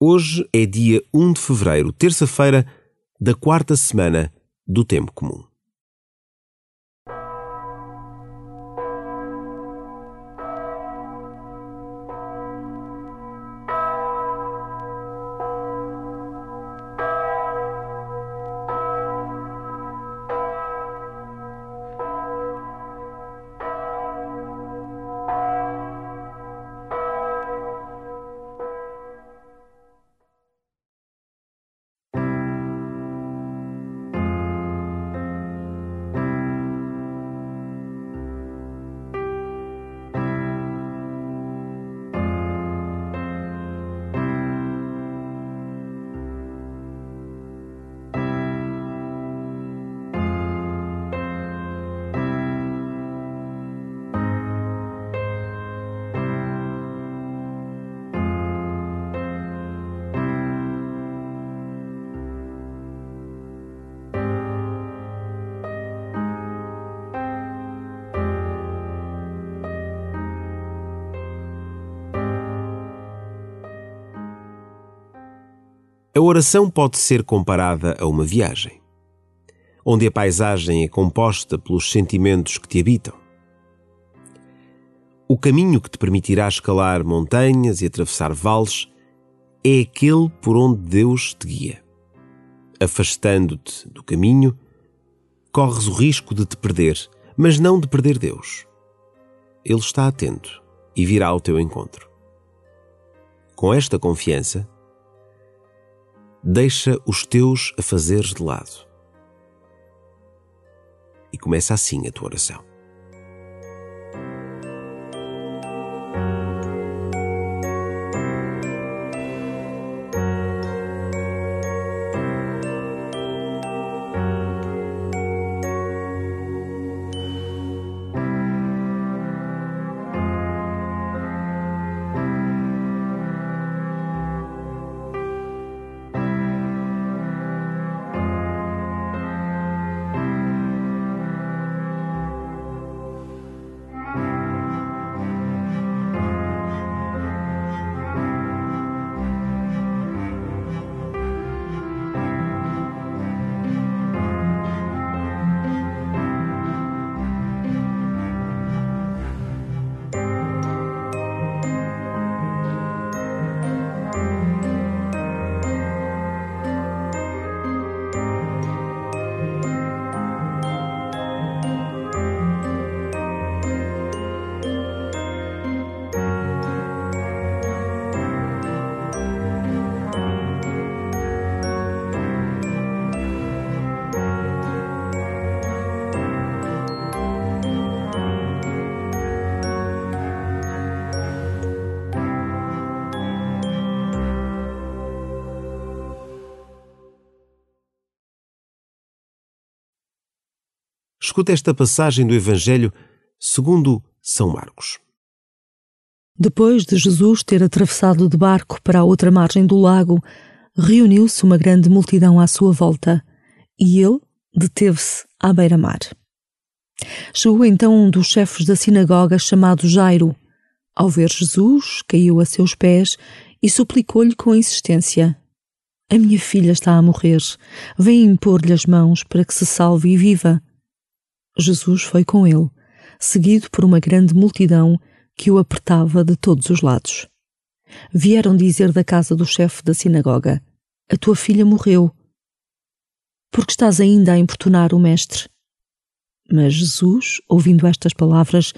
Hoje é dia 1 de fevereiro, terça-feira da quarta semana do Tempo Comum. A oração pode ser comparada a uma viagem, onde a paisagem é composta pelos sentimentos que te habitam. O caminho que te permitirá escalar montanhas e atravessar vales é aquele por onde Deus te guia. Afastando-te do caminho, corres o risco de te perder, mas não de perder Deus. Ele está atento e virá ao teu encontro. Com esta confiança, deixa os teus afazeres de lado. E começa assim a tua oração. Escuta esta passagem do Evangelho segundo São Marcos. Depois de Jesus ter atravessado de barco para a outra margem do lago, reuniu-se uma grande multidão à sua volta e ele deteve-se à beira-mar. Chegou então um dos chefes da sinagoga chamado Jairo. Ao ver Jesus, caiu a seus pés e suplicou-lhe com insistência: A minha filha está a morrer. Vem impor-lhe as mãos para que se salve e viva. Jesus foi com ele, seguido por uma grande multidão que o apertava de todos os lados. Vieram dizer da casa do chefe da sinagoga: A tua filha morreu. Porque estás ainda a importunar o mestre? Mas Jesus, ouvindo estas palavras,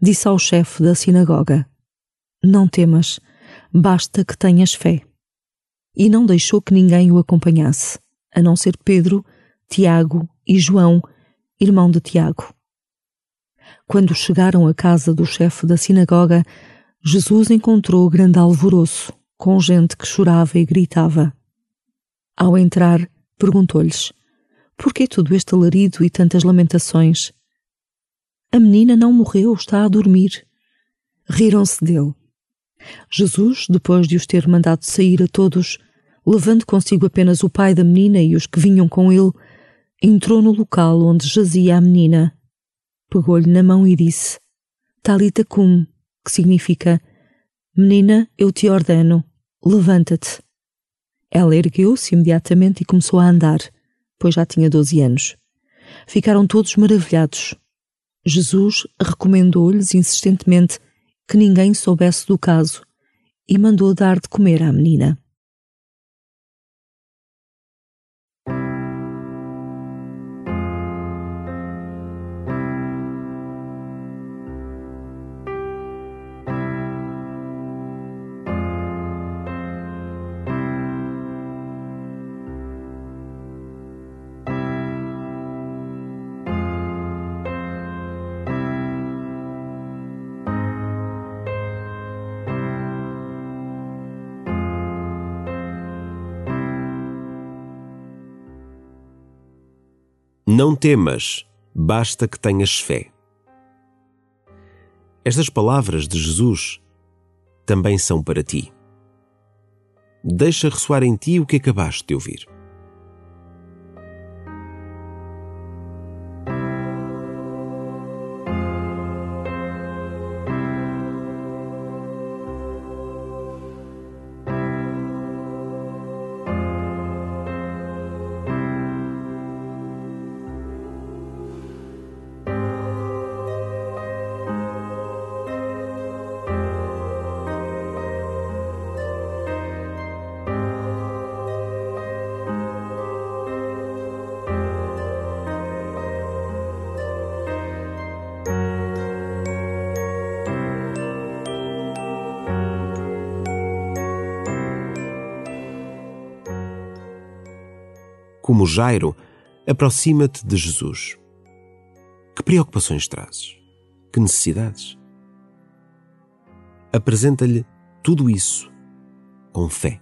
disse ao chefe da sinagoga: Não temas, basta que tenhas fé. E não deixou que ninguém o acompanhasse, a não ser Pedro, Tiago e João irmão de Tiago. Quando chegaram à casa do chefe da sinagoga, Jesus encontrou grande alvoroço, com gente que chorava e gritava. Ao entrar, perguntou-lhes: Por que todo este alarido e tantas lamentações? A menina não morreu, está a dormir. Riram-se dele. Jesus, depois de os ter mandado sair a todos, levando consigo apenas o pai da menina e os que vinham com ele, entrou no local onde jazia a menina, pegou-lhe na mão e disse: Talita cum, que significa: Menina, eu te ordeno, levanta-te. Ela ergueu-se imediatamente e começou a andar, pois já tinha doze anos. Ficaram todos maravilhados. Jesus recomendou-lhes insistentemente que ninguém soubesse do caso e mandou dar de comer à menina. Não temas, basta que tenhas fé. Estas palavras de Jesus também são para ti. Deixa ressoar em ti o que acabaste de ouvir. Como Jairo, aproxima-te de Jesus. Que preocupações trazes? Que necessidades? Apresenta-lhe tudo isso com fé.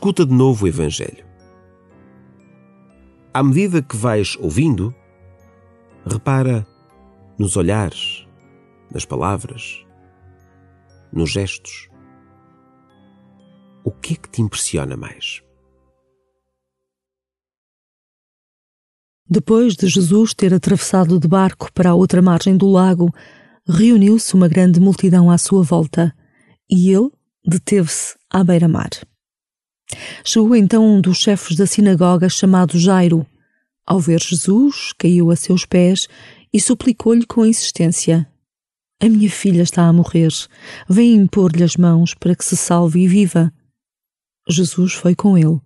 Escuta de novo o Evangelho. À medida que vais ouvindo, repara nos olhares, nas palavras, nos gestos. O que é que te impressiona mais? Depois de Jesus ter atravessado de barco para a outra margem do lago, reuniu-se uma grande multidão à sua volta e ele deteve-se à beira-mar. Chegou então um dos chefes da sinagoga chamado Jairo. Ao ver Jesus, caiu a seus pés e suplicou-lhe com insistência: A minha filha está a morrer. Vem impor-lhe as mãos para que se salve e viva. Jesus foi com ele,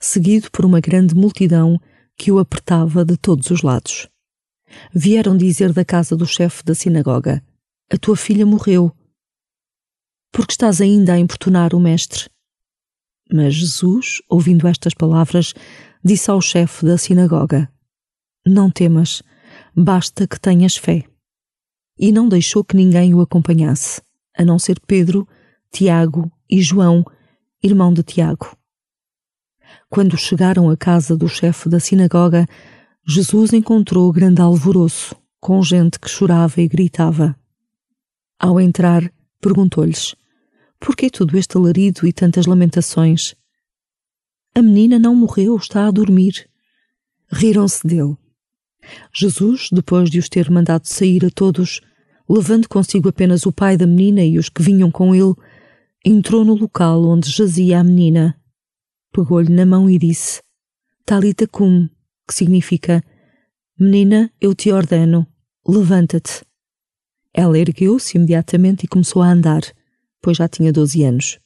seguido por uma grande multidão que o apertava de todos os lados. Vieram dizer da casa do chefe da sinagoga: A tua filha morreu. Por que estás ainda a importunar o mestre? Mas Jesus, ouvindo estas palavras, disse ao chefe da sinagoga: Não temas, basta que tenhas fé. E não deixou que ninguém o acompanhasse, a não ser Pedro, Tiago e João, irmão de Tiago. Quando chegaram à casa do chefe da sinagoga, Jesus encontrou grande alvoroço, com gente que chorava e gritava. Ao entrar, perguntou-lhes: por que todo este alarido e tantas lamentações? A menina não morreu, está a dormir. Riram-se dele. Jesus, depois de os ter mandado sair a todos, levando consigo apenas o pai da menina e os que vinham com ele, entrou no local onde jazia a menina. Pegou-lhe na mão e disse: Talita cum, que significa: Menina, eu te ordeno, levanta-te. Ela ergueu-se imediatamente e começou a andar pois já tinha doze anos.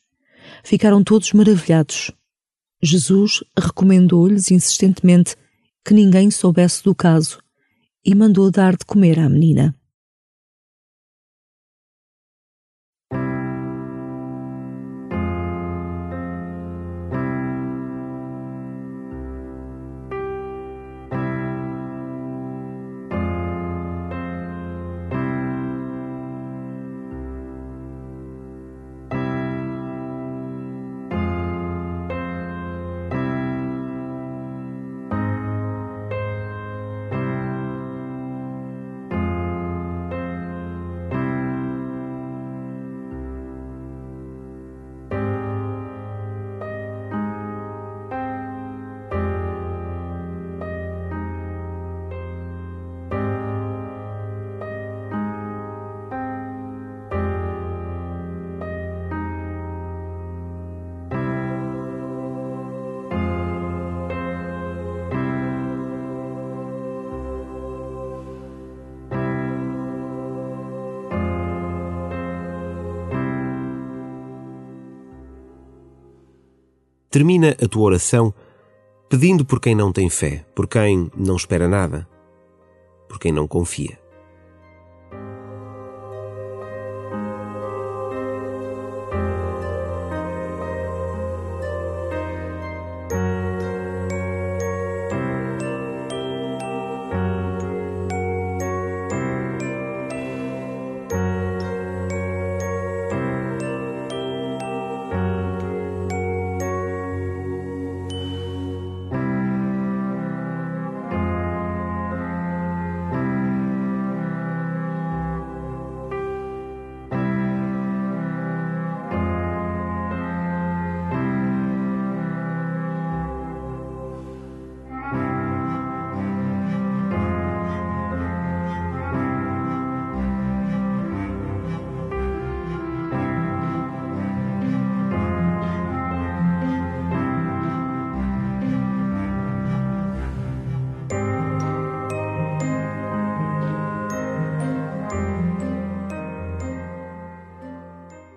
Ficaram todos maravilhados. Jesus recomendou-lhes insistentemente que ninguém soubesse do caso e mandou dar de comer à menina. Termina a tua oração pedindo por quem não tem fé, por quem não espera nada, por quem não confia.